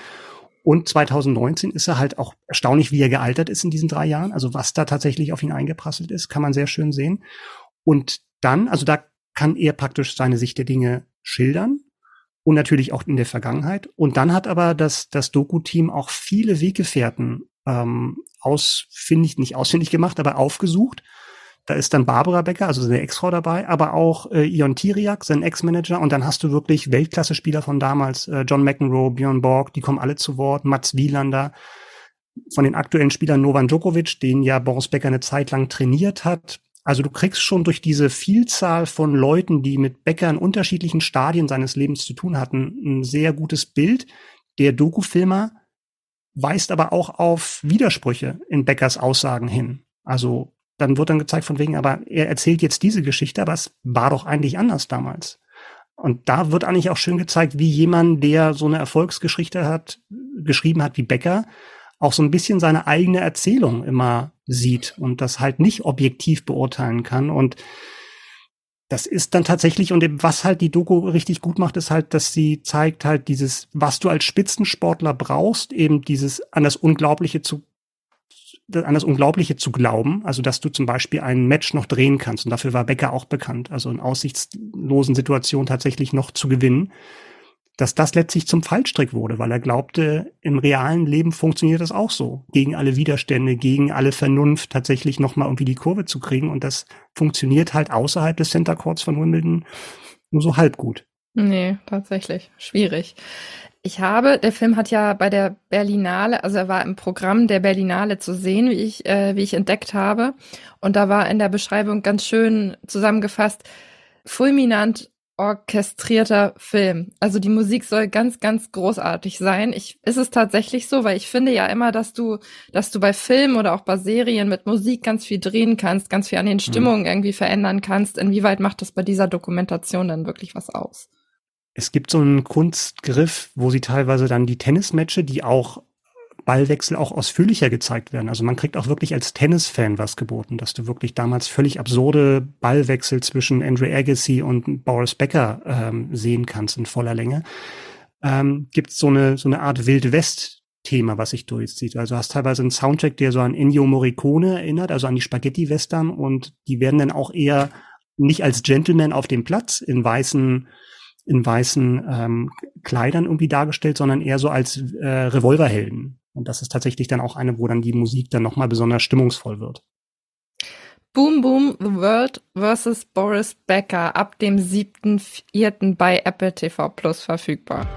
S2: Und 2019 ist er halt auch erstaunlich, wie er gealtert ist in diesen drei Jahren. Also was da tatsächlich auf ihn eingeprasselt ist, kann man sehr schön sehen. Und dann, also da kann er praktisch seine Sicht der Dinge schildern und natürlich auch in der Vergangenheit. Und dann hat aber das, das Doku-Team auch viele Weggefährten ähm, ausfindig, nicht ausfindig gemacht, aber aufgesucht da ist dann Barbara Becker, also seine Ex-Frau dabei, aber auch äh, Ion Tiriak, sein Ex-Manager. Und dann hast du wirklich Weltklasse-Spieler von damals, äh, John McEnroe, Björn Borg, die kommen alle zu Wort, Mats Wielander. Von den aktuellen Spielern Novan Djokovic, den ja Boris Becker eine Zeit lang trainiert hat. Also du kriegst schon durch diese Vielzahl von Leuten, die mit Becker in unterschiedlichen Stadien seines Lebens zu tun hatten, ein sehr gutes Bild. Der Doku-Filmer weist aber auch auf Widersprüche in Beckers Aussagen hin. Also dann wird dann gezeigt von wegen, aber er erzählt jetzt diese Geschichte, aber es war doch eigentlich anders damals. Und da wird eigentlich auch schön gezeigt, wie jemand, der so eine Erfolgsgeschichte hat, geschrieben hat wie Becker, auch so ein bisschen seine eigene Erzählung immer sieht und das halt nicht objektiv beurteilen kann. Und das ist dann tatsächlich, und was halt die Doku richtig gut macht, ist halt, dass sie zeigt halt dieses, was du als Spitzensportler brauchst, eben dieses an das Unglaubliche zu an das Unglaubliche zu glauben, also dass du zum Beispiel ein Match noch drehen kannst. Und dafür war Becker auch bekannt, also in aussichtslosen Situationen tatsächlich noch zu gewinnen, dass das letztlich zum Fallstrick wurde, weil er glaubte, im realen Leben funktioniert das auch so, gegen alle Widerstände, gegen alle Vernunft tatsächlich nochmal irgendwie die Kurve zu kriegen. Und das funktioniert halt außerhalb des Center Courts von Wimbledon nur so halb gut.
S3: Nee, tatsächlich. Schwierig. Ich habe, der Film hat ja bei der Berlinale, also er war im Programm der Berlinale zu sehen, wie ich, äh, wie ich entdeckt habe. Und da war in der Beschreibung ganz schön zusammengefasst, fulminant orchestrierter Film. Also die Musik soll ganz, ganz großartig sein. Ich, ist es tatsächlich so, weil ich finde ja immer, dass du, dass du bei Filmen oder auch bei Serien mit Musik ganz viel drehen kannst, ganz viel an den mhm. Stimmungen irgendwie verändern kannst. Inwieweit macht das bei dieser Dokumentation dann wirklich was aus?
S2: Es gibt so einen Kunstgriff, wo sie teilweise dann die Tennismatches, die auch Ballwechsel auch ausführlicher gezeigt werden. Also man kriegt auch wirklich als Tennisfan was geboten, dass du wirklich damals völlig absurde Ballwechsel zwischen Andre Agassi und Boris Becker ähm, sehen kannst in voller Länge. Ähm, gibt so eine so eine Art Wild West Thema, was sich durchzieht. Also hast teilweise einen Soundtrack, der so an Ennio Morricone erinnert, also an die Spaghetti-Western und die werden dann auch eher nicht als Gentleman auf dem Platz in weißen in weißen ähm, Kleidern irgendwie dargestellt, sondern eher so als äh, Revolverhelden. Und das ist tatsächlich dann auch eine, wo dann die Musik dann nochmal besonders stimmungsvoll wird.
S3: Boom Boom The World vs. Boris Becker ab dem 7.4. bei Apple TV Plus verfügbar.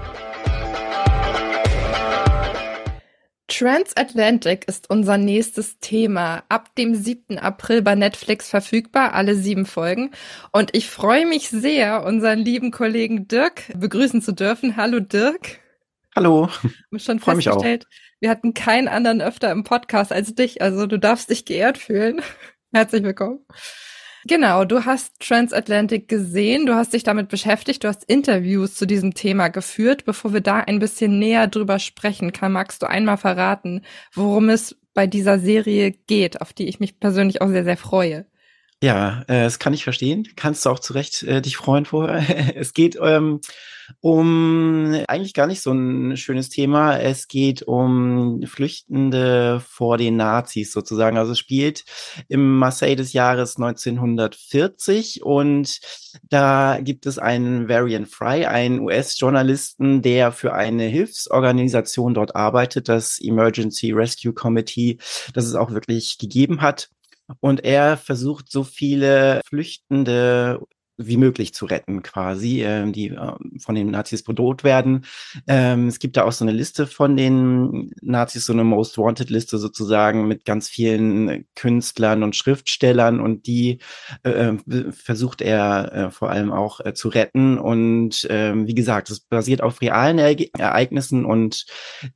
S3: Transatlantic ist unser nächstes Thema. Ab dem 7. April bei Netflix verfügbar, alle sieben Folgen. Und ich freue mich sehr, unseren lieben Kollegen Dirk begrüßen zu dürfen. Hallo Dirk.
S4: Hallo.
S3: Schon festgestellt, wir hatten keinen anderen öfter im Podcast als dich. Also du darfst dich geehrt fühlen. Herzlich willkommen. Genau, du hast Transatlantic gesehen, du hast dich damit beschäftigt, du hast Interviews zu diesem Thema geführt. Bevor wir da ein bisschen näher drüber sprechen, kann, magst du einmal verraten, worum es bei dieser Serie geht, auf die ich mich persönlich auch sehr, sehr freue.
S4: Ja, äh, das kann ich verstehen. Kannst du auch zu Recht äh, dich freuen vorher. [LAUGHS] es geht ähm, um eigentlich gar nicht so ein schönes Thema. Es geht um Flüchtende vor den Nazis sozusagen. Also es spielt im Marseille des Jahres 1940 und da gibt es einen Varian Fry, einen US-Journalisten, der für eine Hilfsorganisation dort arbeitet, das Emergency Rescue Committee, das es auch wirklich gegeben hat. Und er versucht so viele Flüchtende wie möglich zu retten, quasi, äh, die äh, von den Nazis bedroht werden. Ähm, es gibt da auch so eine Liste von den Nazis, so eine Most Wanted Liste sozusagen mit ganz vielen Künstlern und Schriftstellern und die äh, äh versucht er äh, vor allem auch äh, zu retten. Und ähm, wie gesagt, es basiert auf realen Ereignissen und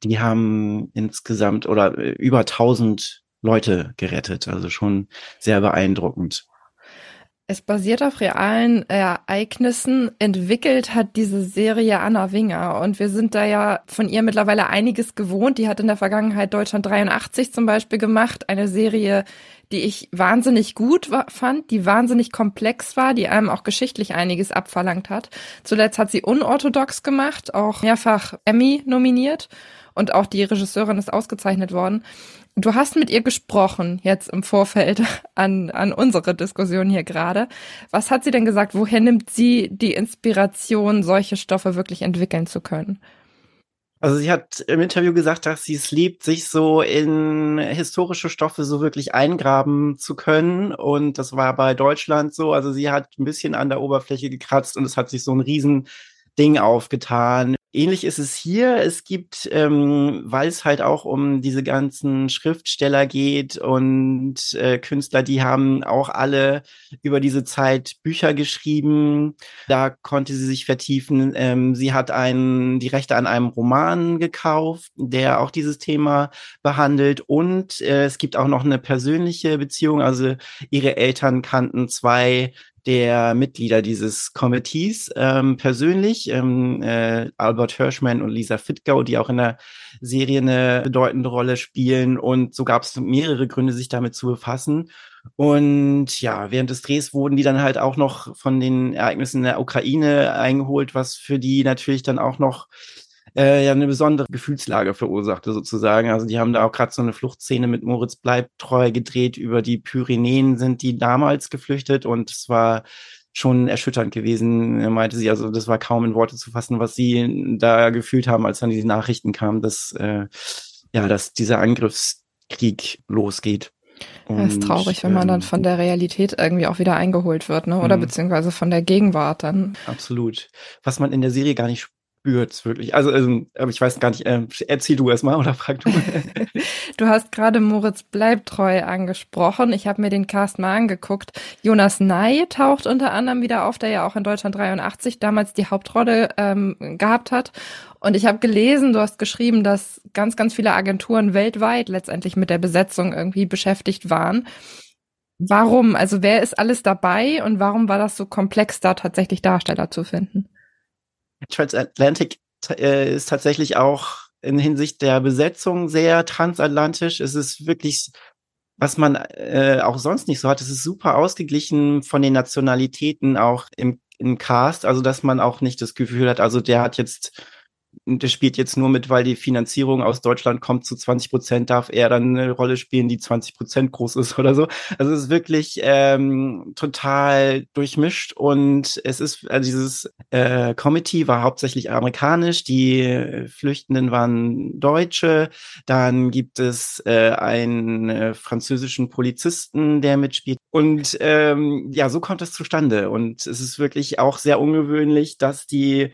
S4: die haben insgesamt oder äh, über 1000 Leute gerettet. Also schon sehr beeindruckend.
S3: Es basiert auf realen Ereignissen. Entwickelt hat diese Serie Anna Winger und wir sind da ja von ihr mittlerweile einiges gewohnt. Die hat in der Vergangenheit Deutschland 83 zum Beispiel gemacht. Eine Serie, die ich wahnsinnig gut fand, die wahnsinnig komplex war, die einem auch geschichtlich einiges abverlangt hat. Zuletzt hat sie unorthodox gemacht, auch mehrfach Emmy nominiert und auch die Regisseurin ist ausgezeichnet worden. Du hast mit ihr gesprochen jetzt im Vorfeld [LAUGHS] an, an unsere Diskussion hier gerade. Was hat sie denn gesagt? Woher nimmt sie die Inspiration, solche Stoffe wirklich entwickeln zu können?
S4: Also sie hat im Interview gesagt, dass sie es liebt, sich so in historische Stoffe so wirklich eingraben zu können. Und das war bei Deutschland so. Also sie hat ein bisschen an der Oberfläche gekratzt und es hat sich so ein riesen Ding aufgetan. Ähnlich ist es hier. Es gibt, ähm, weil es halt auch um diese ganzen Schriftsteller geht und äh, Künstler, die haben auch alle über diese Zeit Bücher geschrieben. Da konnte sie sich vertiefen. Ähm, sie hat einen, die Rechte an einem Roman gekauft, der auch dieses Thema behandelt. Und äh, es gibt auch noch eine persönliche Beziehung. Also ihre Eltern kannten zwei der Mitglieder dieses Committees ähm, persönlich, ähm, äh, Albert Hirschman und Lisa Fittgau, die auch in der Serie eine bedeutende Rolle spielen. Und so gab es mehrere Gründe, sich damit zu befassen. Und ja, während des Drehs wurden die dann halt auch noch von den Ereignissen in der Ukraine eingeholt, was für die natürlich dann auch noch äh, ja eine besondere Gefühlslage verursachte sozusagen. Also die haben da auch gerade so eine Fluchtszene mit Moritz Bleibtreu gedreht. Über die Pyrenäen sind die damals geflüchtet und es war schon erschütternd gewesen, meinte sie. Also das war kaum in Worte zu fassen, was sie da gefühlt haben, als dann die Nachrichten kamen, dass äh, ja, dass dieser Angriffskrieg losgeht.
S3: Und, das ist traurig, wenn man dann ähm, von der Realität irgendwie auch wieder eingeholt wird, ne? Oder mhm. beziehungsweise von der Gegenwart dann.
S4: Absolut. Was man in der Serie gar nicht spürt's wirklich. Also, also ich weiß gar nicht, äh, erzähl du erst oder frag du. [LAUGHS]
S3: du hast gerade Moritz Bleibtreu angesprochen. Ich habe mir den Cast mal angeguckt. Jonas Ney taucht unter anderem wieder auf, der ja auch in Deutschland 83 damals die Hauptrolle ähm, gehabt hat. Und ich habe gelesen, du hast geschrieben, dass ganz, ganz viele Agenturen weltweit letztendlich mit der Besetzung irgendwie beschäftigt waren. Warum? Also wer ist alles dabei und warum war das so komplex, da tatsächlich Darsteller zu finden?
S4: Transatlantic äh, ist tatsächlich auch in Hinsicht der Besetzung sehr transatlantisch. Es ist wirklich, was man äh, auch sonst nicht so hat. Es ist super ausgeglichen von den Nationalitäten auch im, im Cast. Also, dass man auch nicht das Gefühl hat, also der hat jetzt der spielt jetzt nur mit, weil die Finanzierung aus Deutschland kommt zu 20 Prozent, darf er dann eine Rolle spielen, die 20 Prozent groß ist [LAUGHS] oder so. Also es ist wirklich ähm, total durchmischt und es ist, also dieses äh, Committee war hauptsächlich amerikanisch, die Flüchtenden waren Deutsche, dann gibt es äh, einen äh, französischen Polizisten, der mitspielt. Und ähm, ja, so kommt das zustande. Und es ist wirklich auch sehr ungewöhnlich, dass die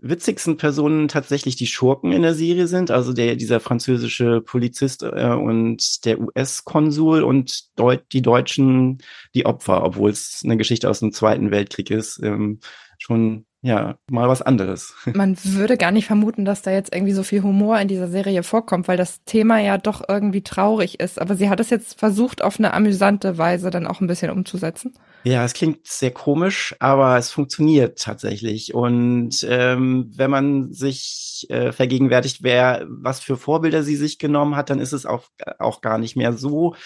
S4: witzigsten Personen tatsächlich die Schurken in der Serie sind, also der dieser französische Polizist äh, und der US-Konsul und Deut die Deutschen die Opfer, obwohl es eine Geschichte aus dem Zweiten Weltkrieg ist. Ähm, schon ja, mal was anderes. [LAUGHS]
S3: Man würde gar nicht vermuten, dass da jetzt irgendwie so viel Humor in dieser Serie vorkommt, weil das Thema ja doch irgendwie traurig ist. Aber sie hat es jetzt versucht, auf eine amüsante Weise dann auch ein bisschen umzusetzen.
S4: Ja, es klingt sehr komisch, aber es funktioniert tatsächlich. Und ähm, wenn man sich äh, vergegenwärtigt, wer was für Vorbilder sie sich genommen hat, dann ist es auch, auch gar nicht mehr so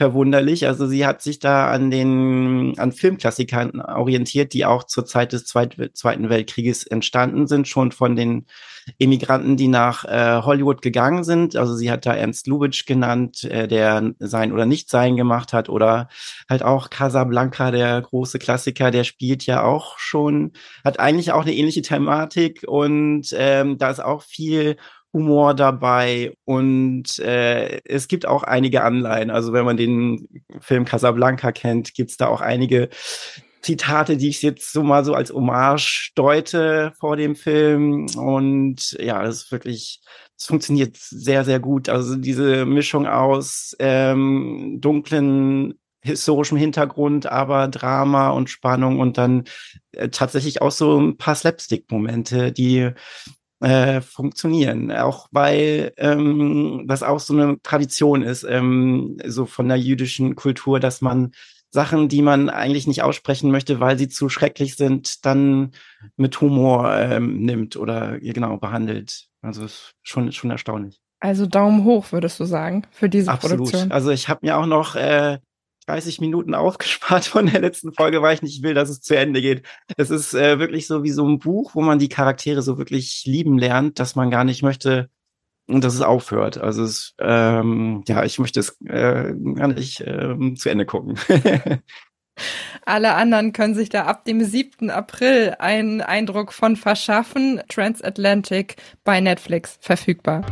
S4: verwunderlich. Also sie hat sich da an den an Filmklassikern orientiert, die auch zur Zeit des Zweit, Zweiten Weltkrieges entstanden sind, schon von den Emigranten, die nach äh, Hollywood gegangen sind. Also sie hat da Ernst Lubitsch genannt, äh, der sein oder nicht sein gemacht hat, oder halt auch Casablanca, der große Klassiker, der spielt ja auch schon, hat eigentlich auch eine ähnliche Thematik und ähm, da ist auch viel Humor dabei und äh, es gibt auch einige Anleihen. Also wenn man den Film Casablanca kennt, gibt's da auch einige Zitate, die ich jetzt so mal so als Hommage deute vor dem Film. Und ja, das ist wirklich, es funktioniert sehr, sehr gut. Also diese Mischung aus ähm, dunklen historischem Hintergrund, aber Drama und Spannung und dann äh, tatsächlich auch so ein paar Slapstick-Momente, die äh, funktionieren. Auch weil ähm, das auch so eine Tradition ist, ähm, so von der jüdischen Kultur, dass man Sachen, die man eigentlich nicht aussprechen möchte, weil sie zu schrecklich sind, dann mit Humor ähm, nimmt oder genau behandelt. Also ist schon schon erstaunlich.
S3: Also Daumen hoch, würdest du sagen, für diese
S4: Absolut.
S3: Produktion.
S4: Also ich habe mir auch noch äh, 30 Minuten [LAUGHS] aufgespart von der letzten Folge, weil ich nicht will, dass es zu Ende geht. Es ist äh, wirklich so wie so ein Buch, wo man die Charaktere so wirklich lieben lernt, dass man gar nicht möchte, dass es aufhört. Also es, ähm, ja, ich möchte es äh, gar nicht äh, zu Ende gucken. [LAUGHS]
S3: Alle anderen können sich da ab dem 7. April einen Eindruck von verschaffen. Transatlantic bei Netflix verfügbar.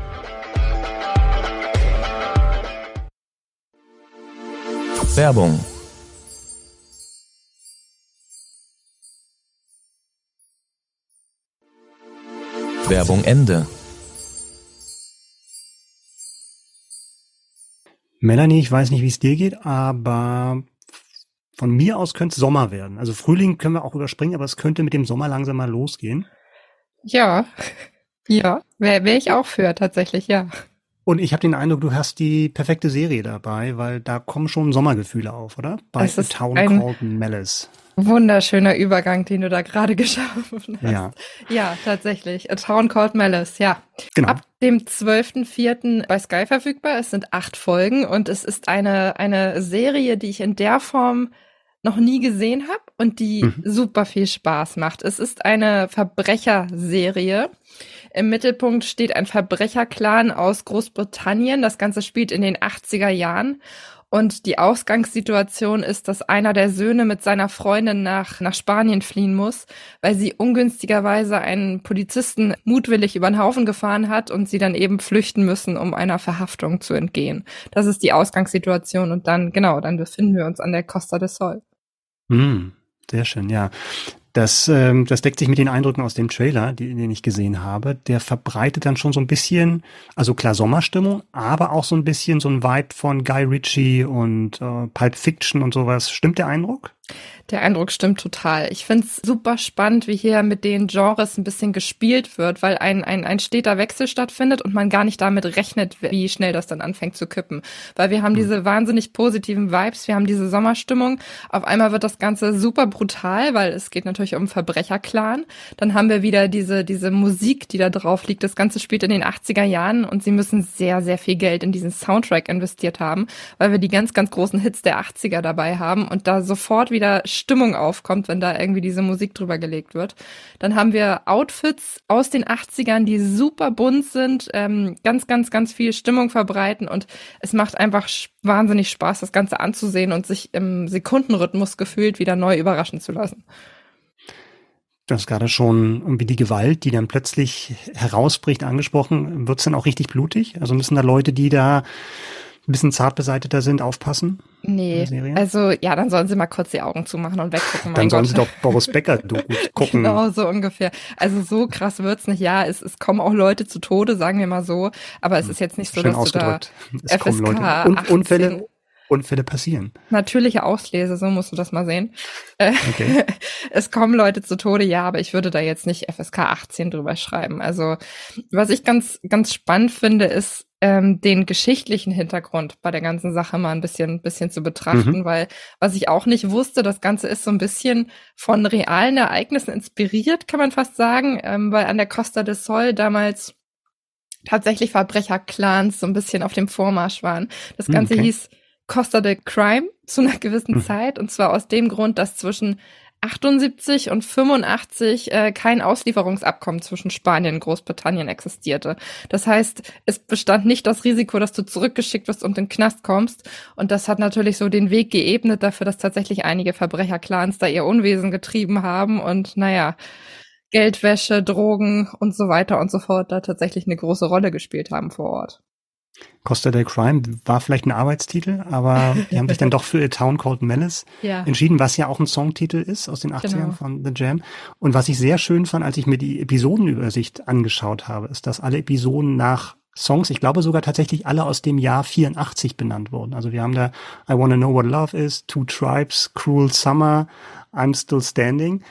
S5: Werbung Werbung Ende.
S2: Melanie, ich weiß nicht, wie es dir geht, aber von mir aus könnte es Sommer werden. Also Frühling können wir auch überspringen, aber es könnte mit dem Sommer langsam mal losgehen.
S3: Ja, [LAUGHS] ja, wäre wär ich auch für tatsächlich, ja.
S2: Und ich habe den Eindruck, du hast die perfekte Serie dabei, weil da kommen schon Sommergefühle auf, oder?
S3: Bei A Town Called Malice. Wunderschöner Übergang, den du da gerade [LAUGHS] geschaffen hast. Ja. ja, tatsächlich. A Town Called Malice, ja. Genau. Ab dem 12.04. bei Sky verfügbar. Es sind acht Folgen und es ist eine, eine Serie, die ich in der Form noch nie gesehen habe und die mhm. super viel Spaß macht. Es ist eine Verbrecherserie Im Mittelpunkt steht ein Verbrecherclan aus Großbritannien. Das Ganze spielt in den 80er Jahren. Und die Ausgangssituation ist, dass einer der Söhne mit seiner Freundin nach, nach Spanien fliehen muss, weil sie ungünstigerweise einen Polizisten mutwillig über den Haufen gefahren hat und sie dann eben flüchten müssen, um einer Verhaftung zu entgehen. Das ist die Ausgangssituation und dann, genau, dann befinden wir uns an der Costa del Sol.
S2: Mm, sehr schön, ja. Das, ähm, das deckt sich mit den Eindrücken aus dem Trailer, die, den ich gesehen habe. Der verbreitet dann schon so ein bisschen, also klar Sommerstimmung, aber auch so ein bisschen so ein Vibe von Guy Ritchie und äh, Pulp Fiction und sowas. Stimmt der Eindruck?
S3: Der Eindruck stimmt total. Ich find's super spannend, wie hier mit den Genres ein bisschen gespielt wird, weil ein, ein, ein steter Wechsel stattfindet und man gar nicht damit rechnet, wie schnell das dann anfängt zu kippen. Weil wir haben mhm. diese wahnsinnig positiven Vibes, wir haben diese Sommerstimmung. Auf einmal wird das Ganze super brutal, weil es geht natürlich um Verbrecherclan. Dann haben wir wieder diese, diese Musik, die da drauf liegt. Das Ganze spielt in den 80er Jahren und sie müssen sehr, sehr viel Geld in diesen Soundtrack investiert haben, weil wir die ganz, ganz großen Hits der 80er dabei haben und da sofort wieder Stimmung aufkommt, wenn da irgendwie diese Musik drüber gelegt wird. Dann haben wir Outfits aus den 80ern, die super bunt sind, ähm, ganz, ganz, ganz viel Stimmung verbreiten und es macht einfach wahnsinnig Spaß, das Ganze anzusehen und sich im Sekundenrhythmus gefühlt wieder neu überraschen zu lassen.
S2: Du hast gerade schon irgendwie die Gewalt, die dann plötzlich herausbricht, angesprochen. Wird es dann auch richtig blutig? Also müssen da Leute, die da ein bisschen zart beseiteter sind, aufpassen?
S3: Nee, also ja, dann sollen sie mal kurz die Augen zumachen und weggucken.
S2: Dann sollen Gott. sie doch Boris Becker [LAUGHS] gucken.
S3: genau, so ungefähr. Also so krass wird's nicht. Ja, es, es kommen auch Leute zu Tode, sagen wir mal so. Aber es ist jetzt nicht so,
S2: Schön
S3: dass
S2: ausgedrückt.
S3: du da es kommen Leute.
S2: Und, Unfälle, Unfälle passieren.
S3: Natürliche Auslese, so musst du das mal sehen. Äh, okay. [LAUGHS] es kommen Leute zu Tode, ja, aber ich würde da jetzt nicht FSK 18 drüber schreiben. Also was ich ganz, ganz spannend finde, ist, ähm, den geschichtlichen Hintergrund bei der ganzen Sache mal ein bisschen, bisschen zu betrachten, mhm. weil was ich auch nicht wusste, das Ganze ist so ein bisschen von realen Ereignissen inspiriert, kann man fast sagen, ähm, weil an der Costa del Sol damals tatsächlich Verbrecherclans so ein bisschen auf dem Vormarsch waren. Das Ganze okay. hieß Costa del Crime zu einer gewissen mhm. Zeit und zwar aus dem Grund, dass zwischen 78 und 85 äh, kein Auslieferungsabkommen zwischen Spanien und Großbritannien existierte. Das heißt, es bestand nicht das Risiko, dass du zurückgeschickt wirst und in den Knast kommst. Und das hat natürlich so den Weg geebnet dafür, dass tatsächlich einige Verbrecherclans da ihr Unwesen getrieben haben und naja, Geldwäsche, Drogen und so weiter und so fort da tatsächlich eine große Rolle gespielt haben vor Ort.
S2: Costa del Crime war vielleicht ein Arbeitstitel, aber die haben sich dann doch für A Town Called Malice [LAUGHS] ja. entschieden, was ja auch ein Songtitel ist aus den 80ern genau. von The Jam. Und was ich sehr schön fand, als ich mir die Episodenübersicht angeschaut habe, ist, dass alle Episoden nach Songs, ich glaube sogar tatsächlich alle aus dem Jahr 84 benannt wurden. Also wir haben da I Wanna Know What Love Is, Two Tribes, Cruel Summer, I'm Still Standing.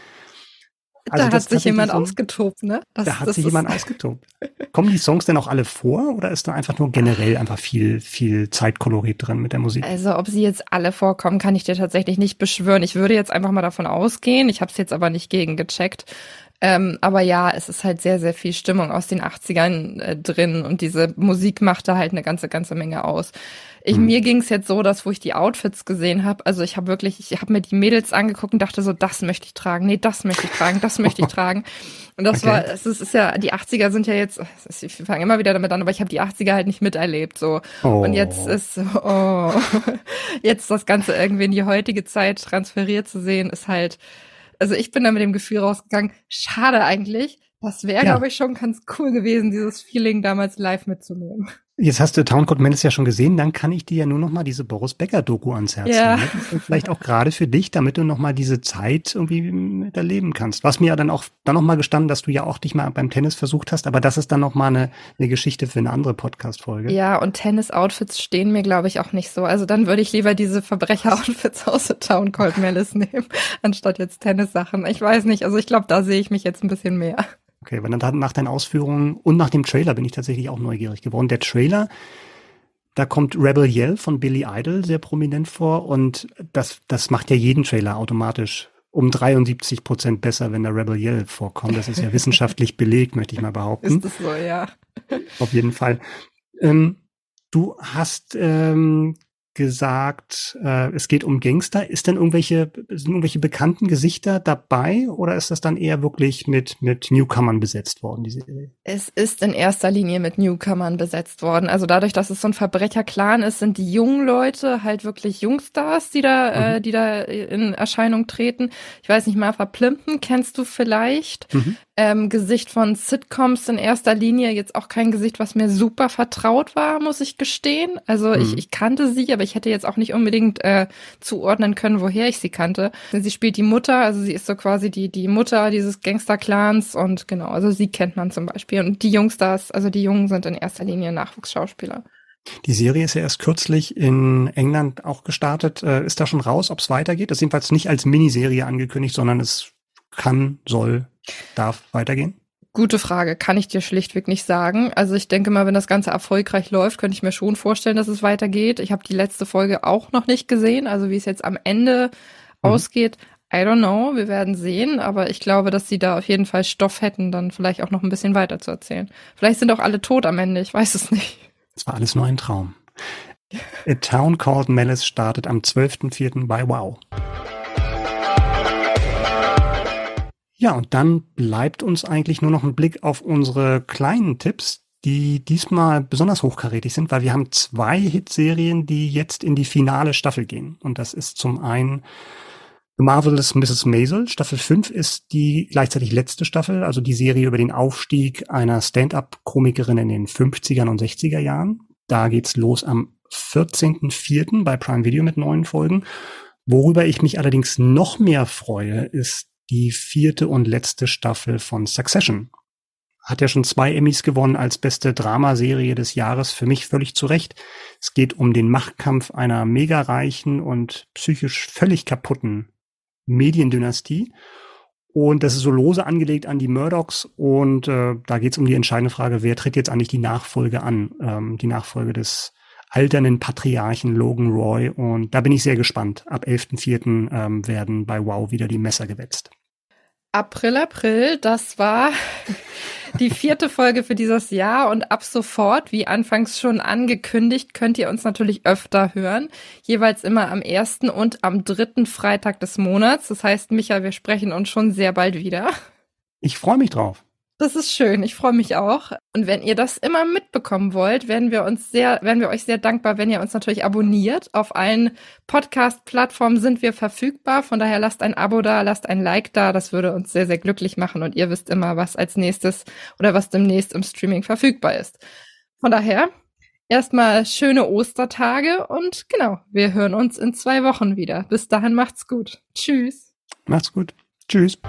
S3: Also da hat sich jemand so, ausgetobt, ne?
S2: Das, da hat sich jemand [LAUGHS] ausgetobt. Kommen die Songs denn auch alle vor oder ist da einfach nur generell einfach viel, viel Zeitkolorit drin mit der Musik?
S3: Also ob sie jetzt alle vorkommen, kann ich dir tatsächlich nicht beschwören. Ich würde jetzt einfach mal davon ausgehen. Ich habe es jetzt aber nicht gegengecheckt. Ähm, aber ja, es ist halt sehr, sehr viel Stimmung aus den 80ern äh, drin und diese Musik macht da halt eine ganze, ganze Menge aus. Ich, hm. Mir ging es jetzt so, dass wo ich die Outfits gesehen habe, also ich habe wirklich, ich habe mir die Mädels angeguckt und dachte so, das möchte ich tragen, nee, das möchte ich tragen, das möchte ich [LAUGHS] tragen. Und das okay. war, es ist, ist, ja, die 80er sind ja jetzt, ich fange immer wieder damit an, aber ich habe die 80er halt nicht miterlebt so. Oh. Und jetzt ist, oh, [LAUGHS] jetzt das Ganze irgendwie in die heutige Zeit transferiert zu sehen, ist halt, also ich bin da mit dem Gefühl rausgegangen, schade eigentlich. Das wäre, ja. glaube ich, schon ganz cool gewesen, dieses Feeling damals live mitzunehmen.
S2: Jetzt hast du Town Code Menace ja schon gesehen, dann kann ich dir ja nur noch mal diese Boris Becker Doku ans Herz ja. legen. Vielleicht auch gerade für dich, damit du noch mal diese Zeit irgendwie miterleben kannst. Was mir ja dann auch dann noch mal gestanden, dass du ja auch dich mal beim Tennis versucht hast, aber das ist dann noch mal eine, eine Geschichte für eine andere Podcast Folge.
S3: Ja, und Tennis Outfits stehen mir glaube ich auch nicht so. Also dann würde ich lieber diese Verbrecher Outfits aus der Town Code Menace nehmen, anstatt jetzt Tennis Sachen. Ich weiß nicht, also ich glaube, da sehe ich mich jetzt ein bisschen mehr.
S2: Okay, weil dann nach deinen Ausführungen und nach dem Trailer bin ich tatsächlich auch neugierig geworden. Der Trailer, da kommt Rebel Yell von Billy Idol sehr prominent vor und das, das macht ja jeden Trailer automatisch um 73 Prozent besser, wenn der Rebel Yell vorkommt. Das ist ja wissenschaftlich [LAUGHS] belegt, möchte ich mal behaupten.
S3: Ist das so, ja.
S2: Auf jeden Fall. Ähm, du hast ähm, gesagt, äh, es geht um Gangster. Ist denn irgendwelche, sind irgendwelche bekannten Gesichter dabei oder ist das dann eher wirklich mit, mit Newcomern besetzt worden, die Serie?
S3: Es ist in erster Linie mit Newcomern besetzt worden. Also dadurch, dass es so ein Verbrecherclan ist, sind die jungen Leute halt wirklich Jungstars, die da, äh, mhm. äh, die da in Erscheinung treten. Ich weiß nicht, Martha Plimpton kennst du vielleicht. Mhm. Ähm, Gesicht von Sitcoms in erster Linie, jetzt auch kein Gesicht, was mir super vertraut war, muss ich gestehen. Also mhm. ich, ich kannte sie, aber ich hätte jetzt auch nicht unbedingt äh, zuordnen können, woher ich sie kannte. Sie spielt die Mutter, also sie ist so quasi die, die Mutter dieses Gangster-Clans und genau, also sie kennt man zum Beispiel. Und die Jungstars, also die Jungen sind in erster Linie Nachwuchsschauspieler.
S2: Die Serie ist ja erst kürzlich in England auch gestartet. Äh, ist da schon raus, ob es weitergeht? Das ist jedenfalls nicht als Miniserie angekündigt, sondern es kann, soll, darf weitergehen.
S3: Gute Frage, kann ich dir schlichtweg nicht sagen. Also ich denke mal, wenn das Ganze erfolgreich läuft, könnte ich mir schon vorstellen, dass es weitergeht. Ich habe die letzte Folge auch noch nicht gesehen, also wie es jetzt am Ende mhm. ausgeht. I don't know, wir werden sehen, aber ich glaube, dass sie da auf jeden Fall Stoff hätten, dann vielleicht auch noch ein bisschen weiter zu erzählen. Vielleicht sind auch alle tot am Ende, ich weiß es nicht.
S2: Es war alles nur ein Traum. A Town Called Malice startet am 12.04. bei Wow. Ja, und dann bleibt uns eigentlich nur noch ein Blick auf unsere kleinen Tipps, die diesmal besonders hochkarätig sind, weil wir haben zwei Hitserien, die jetzt in die finale Staffel gehen. Und das ist zum einen The Marvelous Mrs. Maisel. Staffel 5 ist die gleichzeitig letzte Staffel, also die Serie über den Aufstieg einer Stand-up-Komikerin in den 50er und 60er Jahren. Da geht's los am 14.04. bei Prime Video mit neuen Folgen. Worüber ich mich allerdings noch mehr freue, ist die vierte und letzte Staffel von Succession. Hat ja schon zwei Emmys gewonnen als beste Dramaserie des Jahres, für mich völlig zu Recht. Es geht um den Machtkampf einer mega reichen und psychisch völlig kaputten Mediendynastie. Und das ist so lose angelegt an die Murdochs. Und äh, da geht es um die entscheidende Frage, wer tritt jetzt eigentlich die Nachfolge an? Ähm, die Nachfolge des alternden Patriarchen Logan Roy. Und da bin ich sehr gespannt. Ab 11.04. Ähm, werden bei Wow wieder die Messer gewetzt.
S3: April, April, das war [LAUGHS] die vierte Folge für dieses Jahr und ab sofort, wie anfangs schon angekündigt, könnt ihr uns natürlich öfter hören. Jeweils immer am ersten und am dritten Freitag des Monats. Das heißt, Micha, wir sprechen uns schon sehr bald wieder.
S2: Ich freue mich drauf.
S3: Das ist schön. Ich freue mich auch. Und wenn ihr das immer mitbekommen wollt, werden wir uns sehr, werden wir euch sehr dankbar, wenn ihr uns natürlich abonniert. Auf allen Podcast-Plattformen sind wir verfügbar. Von daher lasst ein Abo da, lasst ein Like da. Das würde uns sehr, sehr glücklich machen. Und ihr wisst immer, was als nächstes oder was demnächst im Streaming verfügbar ist. Von daher erstmal schöne Ostertage und genau, wir hören uns in zwei Wochen wieder. Bis dahin macht's gut. Tschüss.
S2: Macht's gut. Tschüss.